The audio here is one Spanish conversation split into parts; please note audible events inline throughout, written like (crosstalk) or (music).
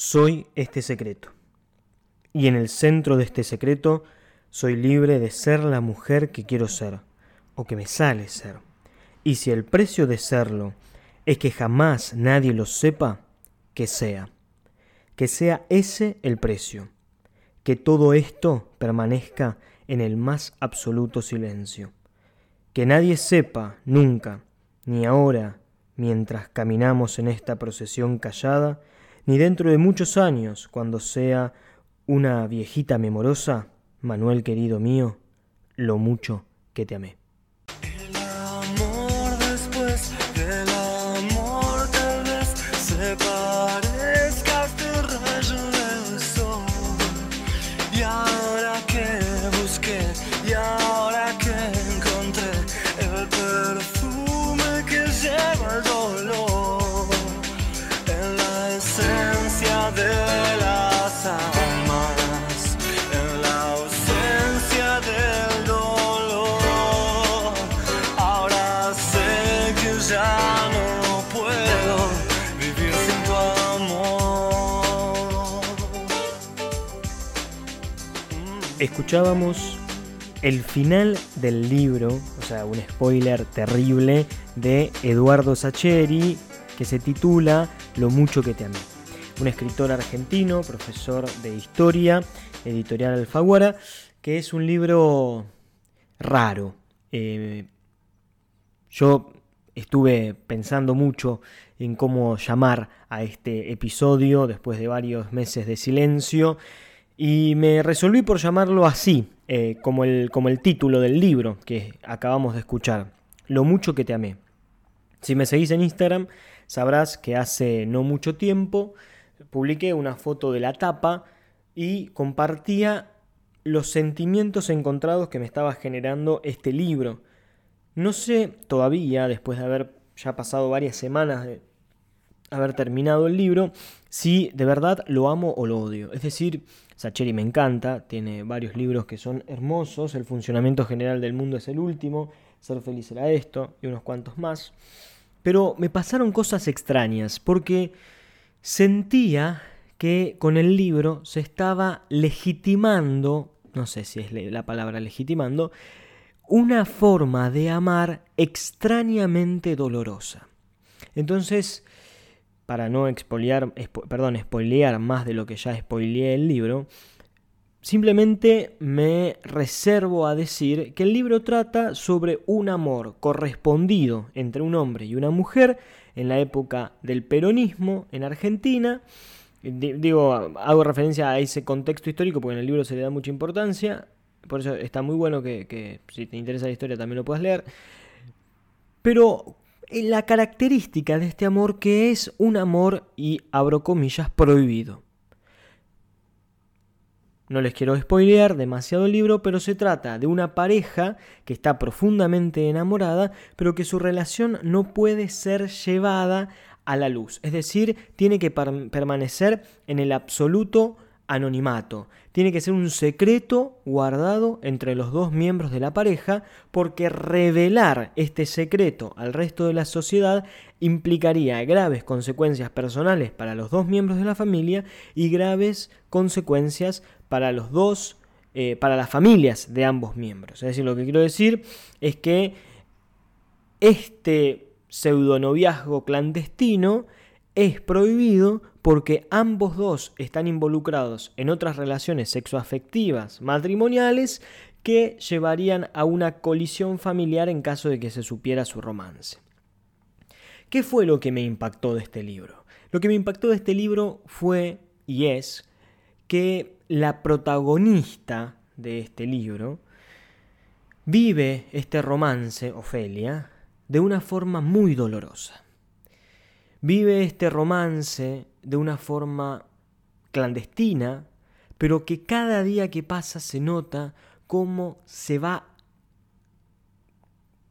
Soy este secreto. Y en el centro de este secreto soy libre de ser la mujer que quiero ser, o que me sale ser. Y si el precio de serlo es que jamás nadie lo sepa, que sea. Que sea ese el precio. Que todo esto permanezca en el más absoluto silencio. Que nadie sepa nunca, ni ahora, mientras caminamos en esta procesión callada, ni dentro de muchos años, cuando sea una viejita memorosa, Manuel querido mío, lo mucho que te amé. Escuchábamos el final del libro, o sea, un spoiler terrible de Eduardo Sacheri, que se titula Lo mucho que te amé. Un escritor argentino, profesor de historia, editorial Alfaguara, que es un libro raro. Eh, yo estuve pensando mucho en cómo llamar a este episodio después de varios meses de silencio y me resolví por llamarlo así, eh, como, el, como el título del libro que acabamos de escuchar, Lo mucho que te amé. Si me seguís en Instagram, sabrás que hace no mucho tiempo publiqué una foto de la tapa y compartía los sentimientos encontrados que me estaba generando este libro. No sé todavía, después de haber ya pasado varias semanas de haber terminado el libro, si de verdad lo amo o lo odio. Es decir, Sacheri me encanta, tiene varios libros que son hermosos, El funcionamiento general del mundo es el último, Ser feliz era esto y unos cuantos más. Pero me pasaron cosas extrañas porque sentía que con el libro se estaba legitimando, no sé si es la palabra legitimando, una forma de amar extrañamente dolorosa. Entonces, para no expoliar, perdón, spoilear más de lo que ya spoileé el libro, simplemente me reservo a decir que el libro trata sobre un amor correspondido entre un hombre y una mujer en la época del peronismo en Argentina. Digo, hago referencia a ese contexto histórico porque en el libro se le da mucha importancia, por eso está muy bueno que, que si te interesa la historia también lo puedas leer. Pero la característica de este amor que es un amor, y abro comillas, prohibido. No les quiero spoilear demasiado el libro, pero se trata de una pareja que está profundamente enamorada, pero que su relación no puede ser llevada a la luz. Es decir, tiene que permanecer en el absoluto anonimato. Tiene que ser un secreto guardado entre los dos miembros de la pareja porque revelar este secreto al resto de la sociedad implicaría graves consecuencias personales para los dos miembros de la familia y graves consecuencias para los dos eh, para las familias de ambos miembros. Es decir, lo que quiero decir es que este pseudonoviazgo clandestino es prohibido porque ambos dos están involucrados en otras relaciones sexoafectivas matrimoniales que llevarían a una colisión familiar en caso de que se supiera su romance. ¿Qué fue lo que me impactó de este libro? Lo que me impactó de este libro fue y es que la protagonista de este libro vive este romance, Ofelia, de una forma muy dolorosa. Vive este romance de una forma clandestina, pero que cada día que pasa se nota cómo se va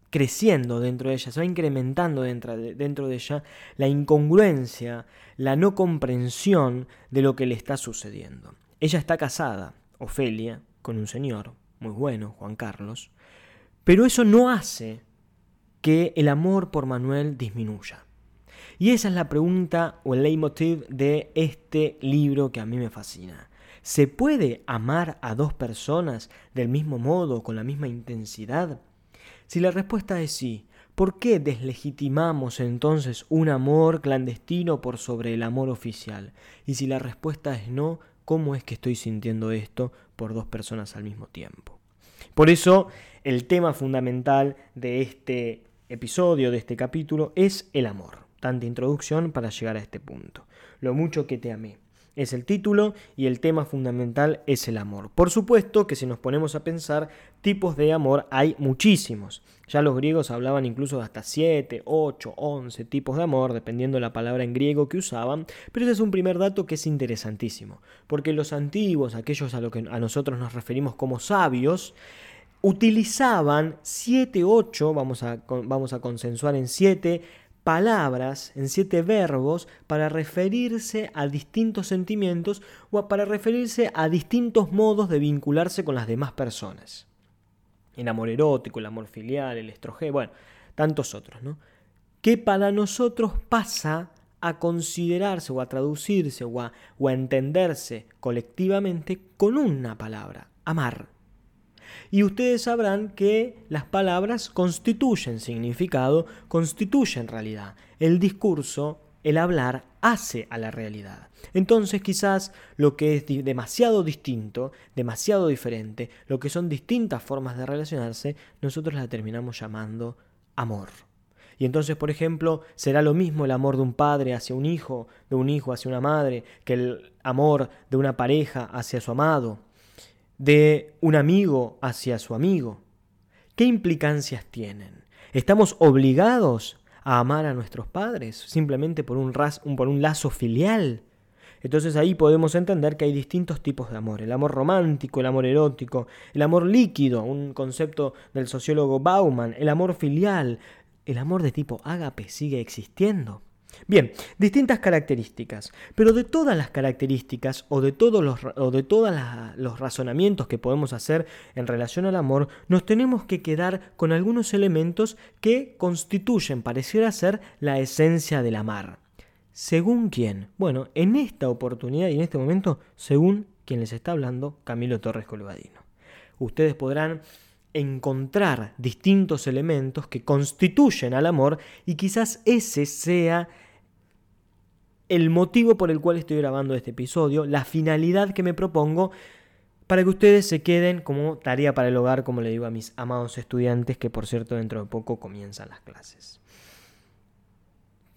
creciendo dentro de ella, se va incrementando dentro de, dentro de ella la incongruencia, la no comprensión de lo que le está sucediendo. Ella está casada, Ofelia, con un señor muy bueno, Juan Carlos, pero eso no hace que el amor por Manuel disminuya. Y esa es la pregunta o el leitmotiv de este libro que a mí me fascina. ¿Se puede amar a dos personas del mismo modo, con la misma intensidad? Si la respuesta es sí, ¿por qué deslegitimamos entonces un amor clandestino por sobre el amor oficial? Y si la respuesta es no, ¿cómo es que estoy sintiendo esto por dos personas al mismo tiempo? Por eso, el tema fundamental de este episodio, de este capítulo, es el amor. Tanta introducción para llegar a este punto. Lo mucho que te amé es el título y el tema fundamental es el amor. Por supuesto que si nos ponemos a pensar, tipos de amor hay muchísimos. Ya los griegos hablaban incluso de hasta 7, 8, 11 tipos de amor, dependiendo de la palabra en griego que usaban, pero ese es un primer dato que es interesantísimo, porque los antiguos, aquellos a los que a nosotros nos referimos como sabios, utilizaban 7, 8, vamos a, vamos a consensuar en 7, palabras, en siete verbos, para referirse a distintos sentimientos o para referirse a distintos modos de vincularse con las demás personas. El amor erótico, el amor filial, el estrogé, bueno, tantos otros, ¿no? Que para nosotros pasa a considerarse o a traducirse o a, o a entenderse colectivamente con una palabra, amar. Y ustedes sabrán que las palabras constituyen significado, constituyen realidad. El discurso, el hablar, hace a la realidad. Entonces quizás lo que es demasiado distinto, demasiado diferente, lo que son distintas formas de relacionarse, nosotros la terminamos llamando amor. Y entonces, por ejemplo, será lo mismo el amor de un padre hacia un hijo, de un hijo hacia una madre, que el amor de una pareja hacia su amado de un amigo hacia su amigo? ¿Qué implicancias tienen? ¿Estamos obligados a amar a nuestros padres simplemente por un, por un lazo filial? Entonces ahí podemos entender que hay distintos tipos de amor. El amor romántico, el amor erótico, el amor líquido, un concepto del sociólogo Bauman, el amor filial, el amor de tipo ágape sigue existiendo. Bien, distintas características, pero de todas las características o de todos los, o de todos los razonamientos que podemos hacer en relación al amor, nos tenemos que quedar con algunos elementos que constituyen, pareciera ser, la esencia del amar. ¿Según quién? Bueno, en esta oportunidad y en este momento, según quien les está hablando, Camilo Torres Colvadino. Ustedes podrán encontrar distintos elementos que constituyen al amor y quizás ese sea el motivo por el cual estoy grabando este episodio, la finalidad que me propongo para que ustedes se queden como tarea para el hogar, como le digo a mis amados estudiantes, que por cierto dentro de poco comienzan las clases.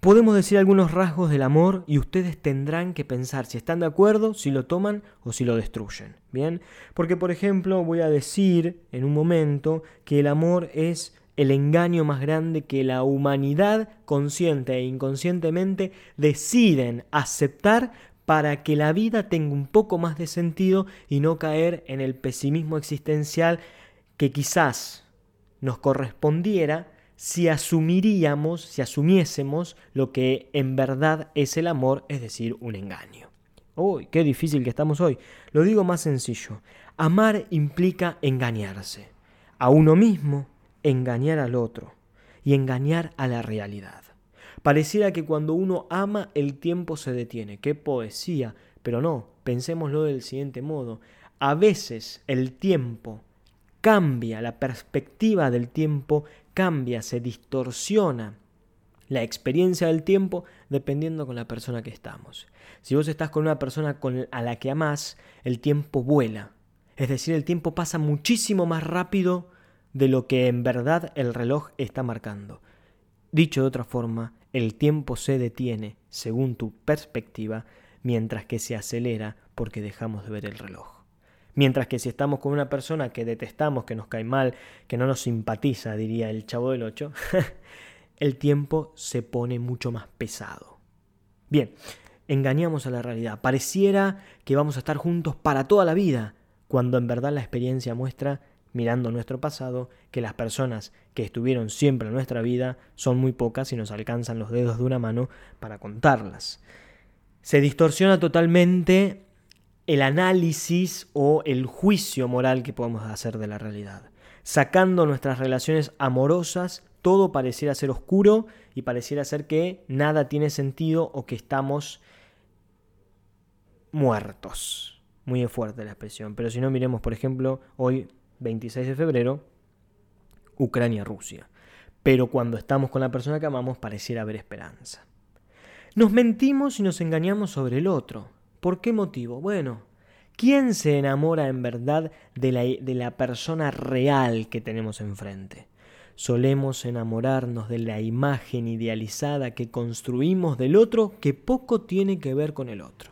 Podemos decir algunos rasgos del amor y ustedes tendrán que pensar si están de acuerdo, si lo toman o si lo destruyen. Bien, porque por ejemplo voy a decir en un momento que el amor es el engaño más grande que la humanidad consciente e inconscientemente deciden aceptar para que la vida tenga un poco más de sentido y no caer en el pesimismo existencial que quizás nos correspondiera si asumiríamos, si asumiésemos lo que en verdad es el amor, es decir, un engaño. Uy, qué difícil que estamos hoy. Lo digo más sencillo. Amar implica engañarse a uno mismo, engañar al otro y engañar a la realidad. Pareciera que cuando uno ama el tiempo se detiene. Qué poesía. Pero no, pensémoslo del siguiente modo. A veces el tiempo cambia, la perspectiva del tiempo cambia, se distorsiona la experiencia del tiempo dependiendo con la persona que estamos. Si vos estás con una persona a la que amás, el tiempo vuela. Es decir, el tiempo pasa muchísimo más rápido de lo que en verdad el reloj está marcando. Dicho de otra forma, el tiempo se detiene, según tu perspectiva, mientras que se acelera porque dejamos de ver el reloj. Mientras que si estamos con una persona que detestamos, que nos cae mal, que no nos simpatiza, diría el chavo del 8, (laughs) el tiempo se pone mucho más pesado. Bien, engañamos a la realidad. Pareciera que vamos a estar juntos para toda la vida, cuando en verdad la experiencia muestra mirando nuestro pasado, que las personas que estuvieron siempre en nuestra vida son muy pocas y nos alcanzan los dedos de una mano para contarlas. Se distorsiona totalmente el análisis o el juicio moral que podemos hacer de la realidad, sacando nuestras relaciones amorosas todo pareciera ser oscuro y pareciera ser que nada tiene sentido o que estamos muertos. Muy fuerte la expresión. Pero si no, miremos, por ejemplo, hoy, 26 de febrero, Ucrania-Rusia. Pero cuando estamos con la persona que amamos, pareciera haber esperanza. Nos mentimos y nos engañamos sobre el otro. ¿Por qué motivo? Bueno, ¿quién se enamora en verdad de la, de la persona real que tenemos enfrente? Solemos enamorarnos de la imagen idealizada que construimos del otro que poco tiene que ver con el otro.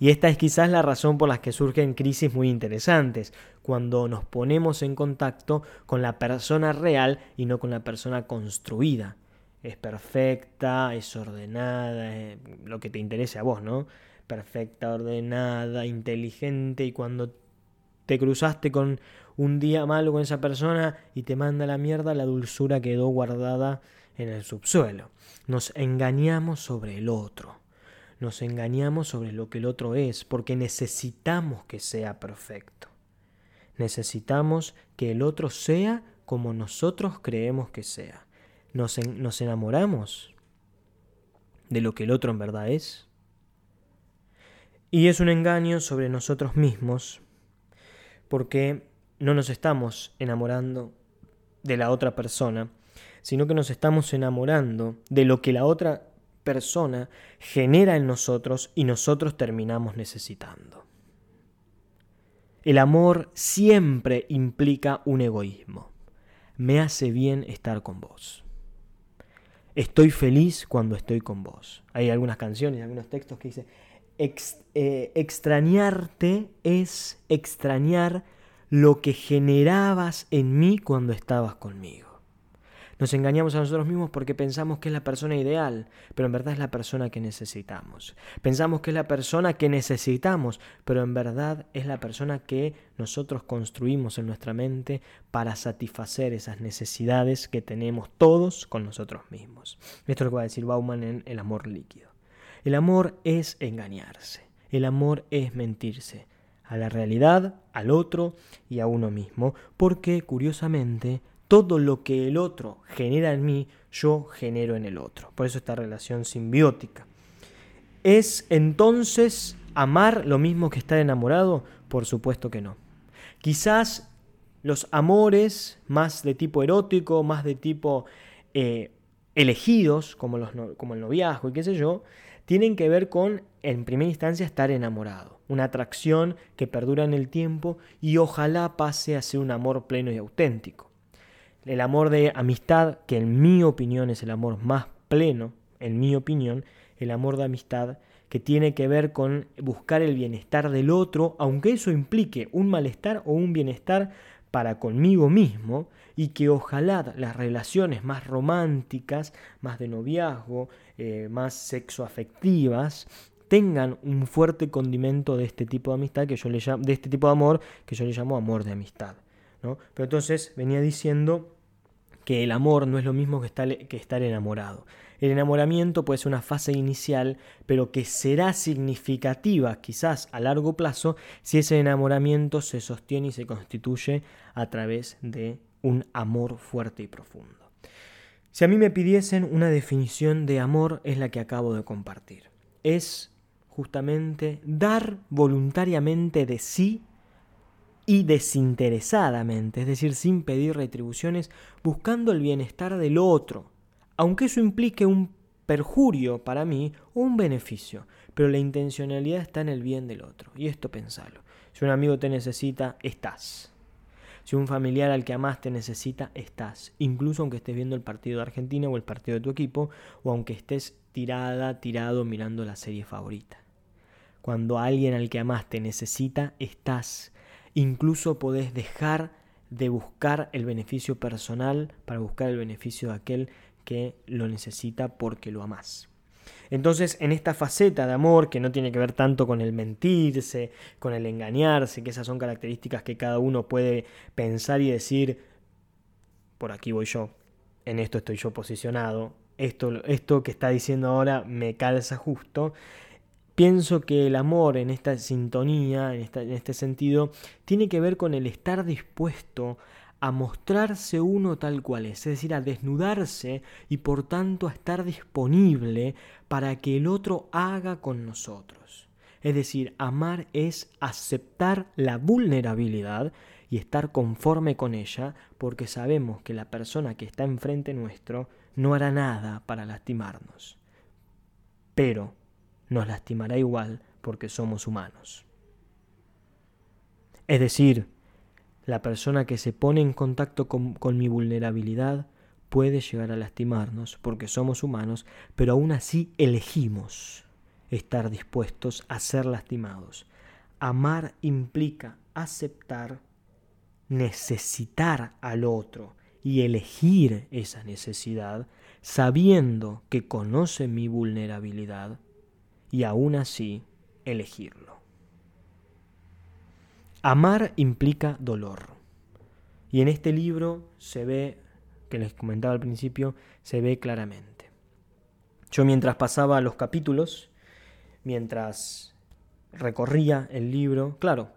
Y esta es quizás la razón por la que surgen crisis muy interesantes, cuando nos ponemos en contacto con la persona real y no con la persona construida. Es perfecta, es ordenada, es lo que te interese a vos, ¿no? Perfecta, ordenada, inteligente y cuando te cruzaste con un día malo con esa persona y te manda la mierda, la dulzura quedó guardada en el subsuelo. Nos engañamos sobre el otro nos engañamos sobre lo que el otro es, porque necesitamos que sea perfecto. Necesitamos que el otro sea como nosotros creemos que sea. Nos, nos enamoramos de lo que el otro en verdad es. Y es un engaño sobre nosotros mismos, porque no nos estamos enamorando de la otra persona, sino que nos estamos enamorando de lo que la otra persona genera en nosotros y nosotros terminamos necesitando. El amor siempre implica un egoísmo. Me hace bien estar con vos. Estoy feliz cuando estoy con vos. Hay algunas canciones, algunos textos que dicen, eh, extrañarte es extrañar lo que generabas en mí cuando estabas conmigo. Nos engañamos a nosotros mismos porque pensamos que es la persona ideal, pero en verdad es la persona que necesitamos. Pensamos que es la persona que necesitamos, pero en verdad es la persona que nosotros construimos en nuestra mente para satisfacer esas necesidades que tenemos todos con nosotros mismos. Esto es lo que va a decir Bauman en El amor líquido. El amor es engañarse. El amor es mentirse a la realidad, al otro y a uno mismo, porque curiosamente todo lo que el otro genera en mí, yo genero en el otro. Por eso esta relación simbiótica. ¿Es entonces amar lo mismo que estar enamorado? Por supuesto que no. Quizás los amores más de tipo erótico, más de tipo eh, elegidos, como, los, como el noviazgo y qué sé yo, tienen que ver con, en primera instancia, estar enamorado. Una atracción que perdura en el tiempo y ojalá pase a ser un amor pleno y auténtico el amor de amistad, que en mi opinión es el amor más pleno, en mi opinión, el amor de amistad que tiene que ver con buscar el bienestar del otro, aunque eso implique un malestar o un bienestar para conmigo mismo, y que ojalá las relaciones más románticas, más de noviazgo, eh, más sexoafectivas, tengan un fuerte condimento de este tipo de amistad que yo le llamo, de este tipo de amor que yo le llamo amor de amistad. ¿no? Pero entonces venía diciendo que el amor no es lo mismo que estar, enamorado. El enamoramiento puede ser una fase inicial, pero que será significativa quizás a largo plazo si ese enamoramiento se sostiene y se constituye a través de un amor fuerte y profundo. Si a mí me pidiesen una definición de amor es la que acabo de compartir. Es justamente dar voluntariamente de sí y desinteresadamente, es decir, sin pedir retribuciones, buscando el bienestar del otro, aunque eso implique un perjurio para mí o un beneficio, pero la intencionalidad está en el bien del otro. Y esto pensalo. Si un amigo te necesita, estás. Si un familiar al que amas te necesita, estás. Incluso aunque estés viendo el partido de Argentina o el partido de tu equipo, o aunque estés tirada, tirado mirando la serie favorita. Cuando alguien al que amas te necesita, estás. Incluso podés dejar de buscar el beneficio personal para buscar el beneficio de aquel que lo necesita porque lo amás. Entonces, en esta faceta de amor, que no tiene que ver tanto con el mentirse, con el engañarse, que esas son características que cada uno puede pensar y decir, por aquí voy yo, en esto estoy yo posicionado, esto, esto que está diciendo ahora me calza justo, Pienso que el amor en esta sintonía, en, este sentido, tiene que ver con el estar dispuesto a mostrarse uno tal cual es, es decir, a desnudarse y por tanto a estar disponible para que el otro haga con nosotros. Es decir, amar es aceptar la vulnerabilidad y estar conforme con ella porque sabemos que la persona que está enfrente nuestro no hará nada para lastimarnos. Pero nos lastimará igual porque somos humanos. Es decir, la persona que se pone en contacto con, mi vulnerabilidad puede llegar a lastimarnos porque somos humanos, pero aún así elegimos estar dispuestos a ser lastimados. Amar implica aceptar, necesitar al otro y elegir esa necesidad sabiendo que conoce mi vulnerabilidad y aún así elegirlo. Amar implica dolor. Y en este libro se ve, que les comentaba al principio, se ve claramente. Yo mientras pasaba los capítulos, mientras recorría el libro, claro,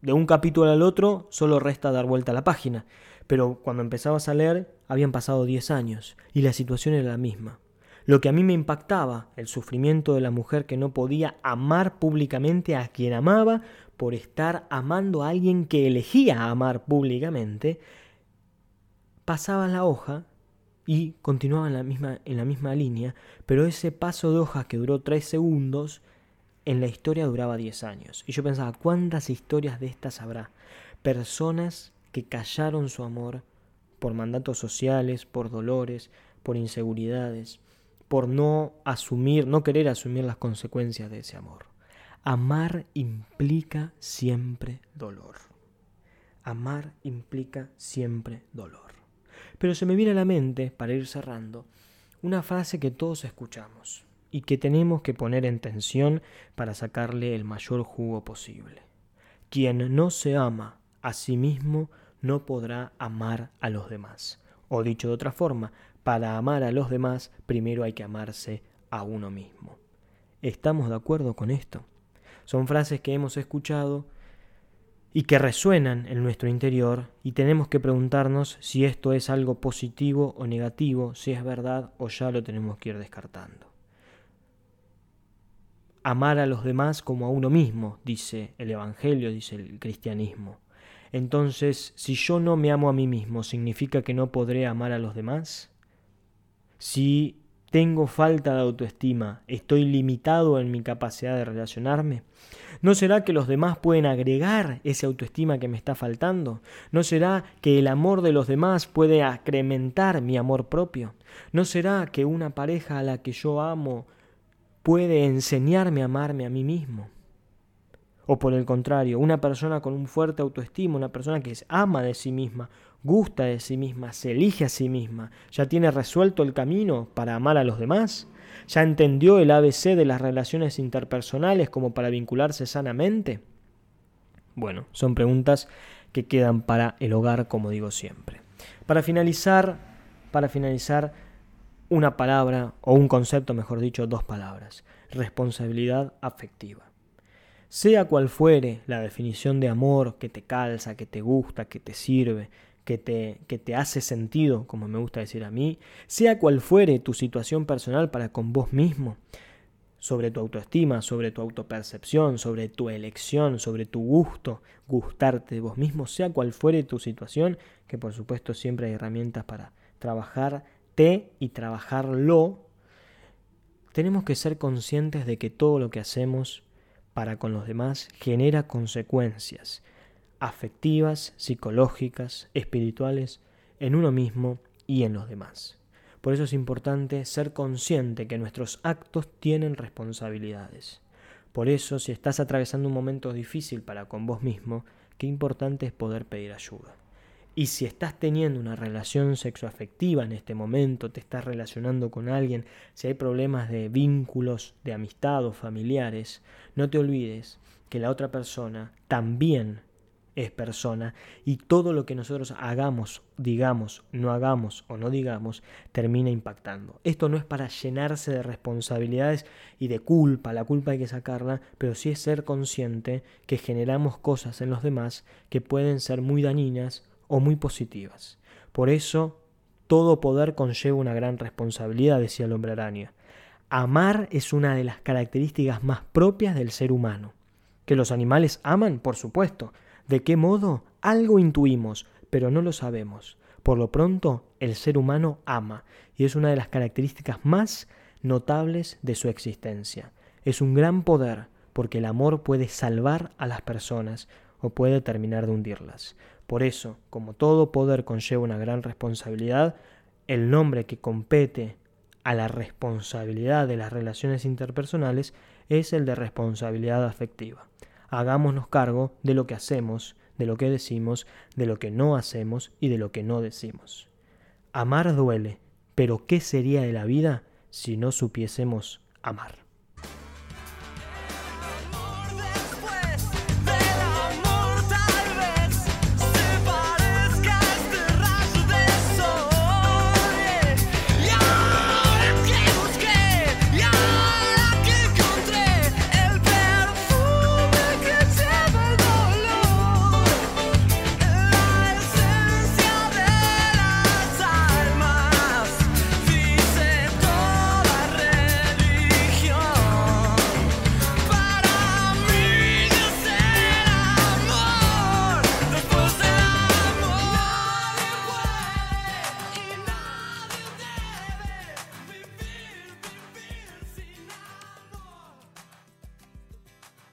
de un capítulo al otro solo resta dar vuelta a la página, pero cuando empezabas a leer habían pasado 10 años y la situación era la misma. Lo que a mí me impactaba, el sufrimiento de la mujer que no podía amar públicamente a quien amaba por estar amando a alguien que elegía amar públicamente, pasaba la hoja y continuaba en la misma, línea, pero ese paso de hoja que duró tres segundos, en la historia duraba diez años. Y yo pensaba, ¿cuántas historias de estas habrá? Personas que callaron su amor por mandatos sociales, por dolores, por inseguridades, por no asumir, no querer asumir las consecuencias de ese amor. Amar implica siempre dolor. Amar implica siempre dolor. Pero se me viene a la mente, para ir cerrando, una frase que todos escuchamos y que tenemos que poner en tensión para sacarle el mayor jugo posible. Quien no se ama a sí mismo no podrá amar a los demás. O dicho de otra forma, para amar a los demás primero hay que amarse a uno mismo. ¿Estamos de acuerdo con esto? Son frases que hemos escuchado y que resuenan en nuestro interior y tenemos que preguntarnos si esto es algo positivo o negativo, si es verdad o ya lo tenemos que ir descartando. Amar a los demás como a uno mismo, dice el Evangelio, dice el cristianismo. Entonces, si yo no me amo a mí mismo, ¿significa que no podré amar a los demás? Si tengo falta de autoestima, estoy limitado en mi capacidad de relacionarme. ¿No será que los demás pueden agregar esa autoestima que me está faltando? ¿No será que el amor de los demás puede acrementar mi amor propio? ¿No será que una pareja a la que yo amo puede enseñarme a amarme a mí mismo? O por el contrario, una persona con un fuerte autoestima, una persona que ama de sí misma, gusta de sí misma, se elige a sí misma, ya tiene resuelto el camino para amar a los demás, ya entendió el ABC de las relaciones interpersonales como para vincularse sanamente. Bueno, son preguntas que quedan para el hogar, como digo siempre. Para finalizar, para finalizar, una palabra o un concepto, mejor dicho, dos palabras. Responsabilidad afectiva. Sea cual fuere la definición de amor que te calza, que te gusta, que te sirve, que te, que te hace sentido, como me gusta decir a mí, sea cual fuere tu situación personal para con vos mismo, sobre tu autoestima, sobre tu autopercepción, sobre tu elección, sobre tu gusto, gustarte de vos mismo, sea cual fuere tu situación, que por supuesto siempre hay herramientas para trabajarte y trabajarlo, tenemos que ser conscientes de que todo lo que hacemos para con los demás genera consecuencias afectivas, psicológicas, espirituales, en uno mismo y en los demás. Por eso es importante ser consciente que nuestros actos tienen responsabilidades. Por eso, si estás atravesando un momento difícil para con vos mismo, qué importante es poder pedir ayuda. Y si estás teniendo una relación sexoafectiva en este momento, te estás relacionando con alguien, si hay problemas de vínculos, de amistad o familiares, no te olvides que la otra persona también es persona y todo lo que nosotros hagamos, digamos, no hagamos o no digamos, termina impactando. Esto no es para llenarse de responsabilidades y de culpa, la culpa hay que sacarla, pero sí es ser consciente que generamos cosas en los demás que pueden ser muy dañinas o muy positivas. Por eso, todo poder conlleva una gran responsabilidad, decía el hombre araña. Amar es una de las características más propias del ser humano. ¿Que los animales aman? Por supuesto. ¿De qué modo? Algo intuimos, pero no lo sabemos. Por lo pronto, el ser humano ama, y es una de las características más notables de su existencia. Es un gran poder, porque el amor puede salvar a las personas o puede terminar de hundirlas. Por eso, como todo poder conlleva una gran responsabilidad, el nombre que compete a la responsabilidad de las relaciones interpersonales es el de responsabilidad afectiva. Hagámonos cargo de lo que hacemos, de lo que decimos, de lo que no hacemos y de lo que no decimos. Amar duele, pero ¿qué sería de la vida si no supiésemos amar?